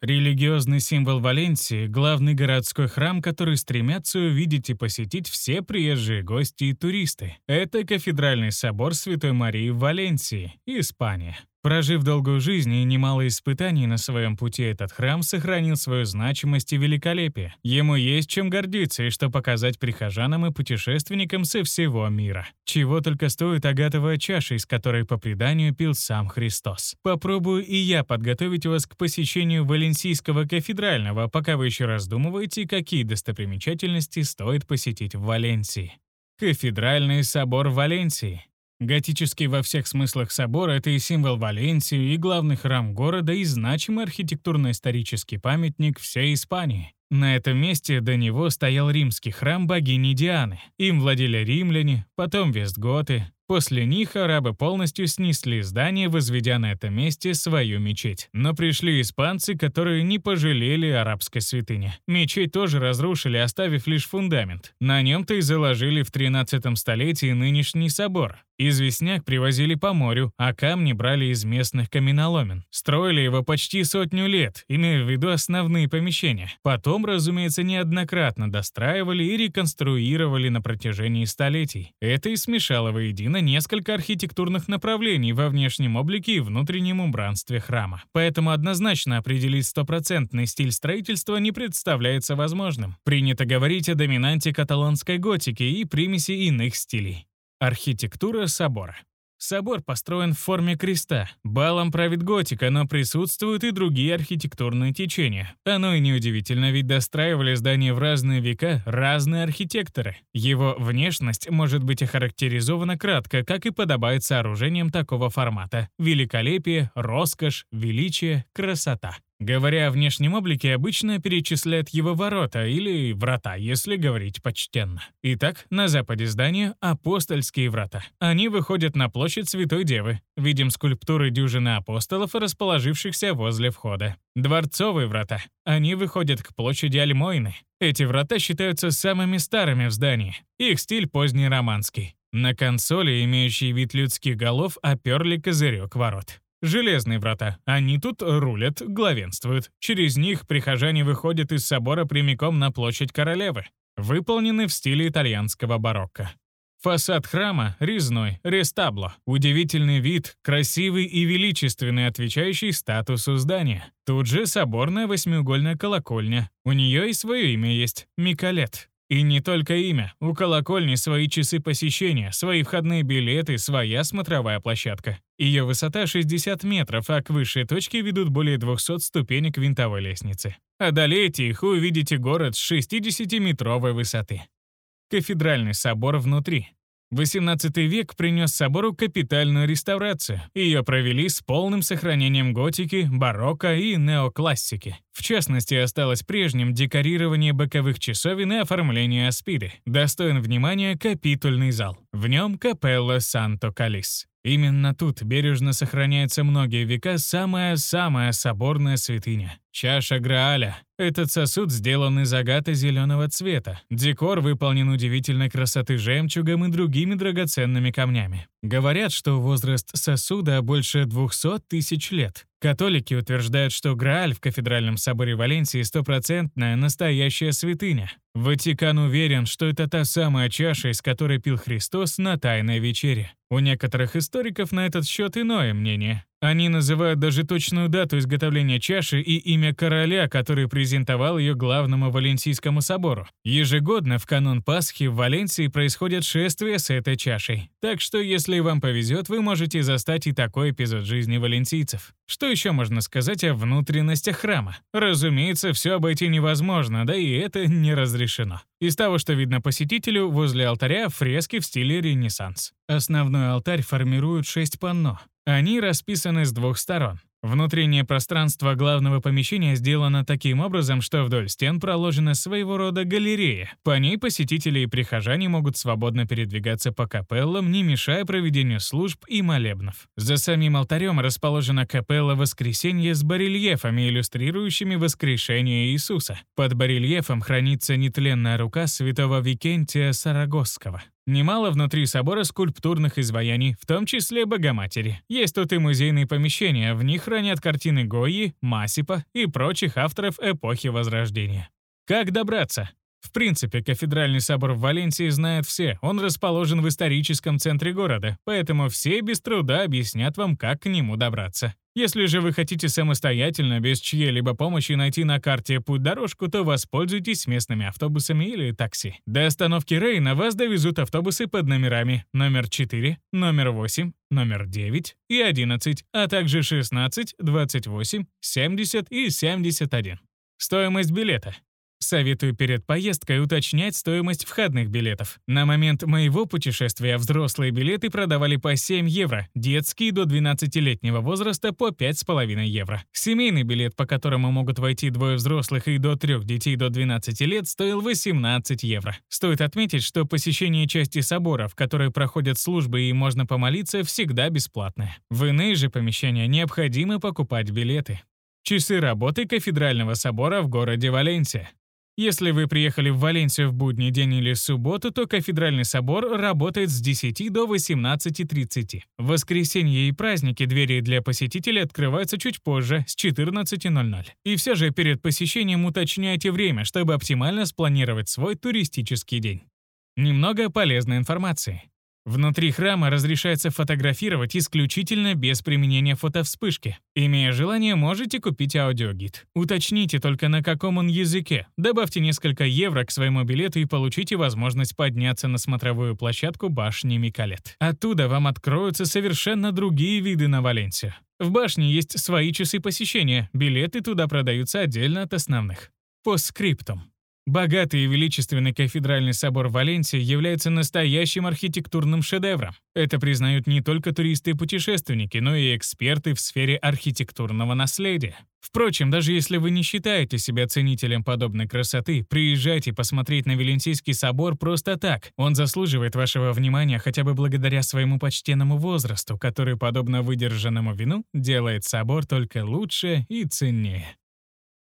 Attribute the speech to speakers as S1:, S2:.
S1: Религиозный символ Валенсии — главный городской храм, который стремятся увидеть и посетить все приезжие гости и туристы. Это кафедральный собор Святой Марии в Валенсии, Испания. Прожив долгую жизнь и немало испытаний на своем пути, этот храм сохранил свою значимость и великолепие. Ему есть чем гордиться и что показать прихожанам и путешественникам со всего мира. Чего только стоит агатовая чаша, из которой по преданию пил сам Христос. Попробую и я подготовить вас к посещению Валенсийского кафедрального, пока вы еще раздумываете, какие достопримечательности стоит посетить в Валенсии. Кафедральный собор Валенсии. Готический во всех смыслах собор — это и символ Валенсии, и главный храм города, и значимый архитектурно-исторический памятник всей Испании. На этом месте до него стоял римский храм богини Дианы. Им владели римляне, потом вестготы, После них арабы полностью снесли здание, возведя на этом месте свою мечеть. Но пришли испанцы, которые не пожалели арабской святыни. Мечеть тоже разрушили, оставив лишь фундамент. На нем-то и заложили в 13 столетии нынешний собор. Известняк привозили по морю, а камни брали из местных каменоломен. Строили его почти сотню лет, имея в виду основные помещения. Потом, разумеется, неоднократно достраивали и реконструировали на протяжении столетий. Это и смешало воедино несколько архитектурных направлений во внешнем облике и внутреннем убранстве храма. Поэтому однозначно определить стопроцентный стиль строительства не представляется возможным. Принято говорить о доминанте каталонской готики и примеси иных стилей. Архитектура собора. Собор построен в форме креста. Балом правит готика, но присутствуют и другие архитектурные течения. Оно и неудивительно, ведь достраивали здание в разные века разные архитекторы. Его внешность может быть охарактеризована кратко, как и подобает сооружениям такого формата. Великолепие, роскошь, величие, красота. Говоря о внешнем облике, обычно перечисляют его ворота или врата, если говорить почтенно. Итак, на западе здания — апостольские врата. Они выходят на площадь Святой Девы. Видим скульптуры дюжины апостолов, расположившихся возле входа. Дворцовые врата. Они выходят к площади Альмойны. Эти врата считаются самыми старыми в здании. Их стиль поздний романский. На консоли, имеющей вид людских голов, оперли козырек ворот. Железные врата. Они тут рулят, главенствуют. Через них прихожане выходят из собора прямиком на площадь королевы. Выполнены в стиле итальянского барокко. Фасад храма резной, рестабло. Удивительный вид, красивый и величественный, отвечающий статусу здания. Тут же соборная восьмиугольная колокольня. У нее и свое имя есть — Миколет. И не только имя. У колокольни свои часы посещения, свои входные билеты, своя смотровая площадка. Ее высота 60 метров, а к высшей точке ведут более 200 ступенек винтовой лестницы. Одолейте их и увидите город с 60-метровой высоты. Кафедральный собор внутри. XVIII век принес собору капитальную реставрацию. Ее провели с полным сохранением готики, барокко и неоклассики. В частности, осталось прежним декорирование боковых часовен и оформление аспиды. Достоин внимания капитульный зал. В нем капелла Санто-Калис. Именно тут бережно сохраняется многие века самая-самая соборная святыня — чаша Грааля. Этот сосуд сделан из агата зеленого цвета. Декор выполнен удивительной красоты жемчугом и другими драгоценными камнями. Говорят, что возраст сосуда больше 200 тысяч лет. Католики утверждают, что Грааль в кафедральном соборе Валенсии стопроцентная настоящая святыня. Ватикан уверен, что это та самая чаша, из которой пил Христос на Тайной вечере. У некоторых историков на этот счет иное мнение. Они называют даже точную дату изготовления чаши и имя короля, который презентовал ее главному Валенсийскому собору. Ежегодно в канун Пасхи в Валенсии происходят шествия с этой чашей. Так что, если вам повезет, вы можете застать и такой эпизод жизни валенсийцев. Что еще можно сказать о внутренностях храма? Разумеется, все обойти невозможно, да и это не разрешено. Из того, что видно посетителю, возле алтаря фрески в стиле Ренессанс. Основной алтарь формируют шесть панно. Они расписаны с двух сторон. Внутреннее пространство главного помещения сделано таким образом, что вдоль стен проложена своего рода галерея. По ней посетители и прихожане могут свободно передвигаться по капеллам, не мешая проведению служб и молебнов. За самим алтарем расположена капелла Воскресенья с барельефами, иллюстрирующими воскрешение Иисуса. Под барельефом хранится нетленная рука святого Викентия Сарагосского. Немало внутри собора скульптурных изваяний, в том числе Богоматери. Есть тут и музейные помещения, в них хранят картины Гойи, Масипа и прочих авторов эпохи Возрождения. Как добраться? В принципе, кафедральный собор в Валенсии знают все. Он расположен в историческом центре города, поэтому все без труда объяснят вам, как к нему добраться. Если же вы хотите самостоятельно, без чьей-либо помощи найти на карте путь-дорожку, то воспользуйтесь местными автобусами или такси. До остановки Рейна вас довезут автобусы под номерами номер 4, номер 8, номер 9 и 11, а также 16, 28, 70 и 71. Стоимость билета Советую перед поездкой уточнять стоимость входных билетов. На момент моего путешествия взрослые билеты продавали по 7 евро, детские до 12-летнего возраста по 5,5 евро. Семейный билет, по которому могут войти двое взрослых и до трех детей до 12 лет, стоил 18 евро. Стоит отметить, что посещение части собора, в которой проходят службы и можно помолиться, всегда бесплатное. В иные же помещения необходимо покупать билеты. Часы работы кафедрального собора в городе Валенсия. Если вы приехали в Валенсию в будний день или субботу, то кафедральный собор работает с 10 до 18.30. В воскресенье и праздники двери для посетителей открываются чуть позже, с 14.00. И все же перед посещением уточняйте время, чтобы оптимально спланировать свой туристический день. Немного полезной информации. Внутри храма разрешается фотографировать исключительно без применения фотовспышки. Имея желание, можете купить аудиогид. Уточните только на каком он языке. Добавьте несколько евро к своему билету и получите возможность подняться на смотровую площадку башни Микалет. Оттуда вам откроются совершенно другие виды на Валенсию. В башне есть свои часы посещения, билеты туда продаются отдельно от основных. По скриптам. Богатый и величественный кафедральный собор Валенсии является настоящим архитектурным шедевром. Это признают не только туристы и путешественники, но и эксперты в сфере архитектурного наследия. Впрочем, даже если вы не считаете себя ценителем подобной красоты, приезжайте посмотреть на Валенсийский собор просто так. Он заслуживает вашего внимания хотя бы благодаря своему почтенному возрасту, который, подобно выдержанному вину, делает собор только лучше и ценнее.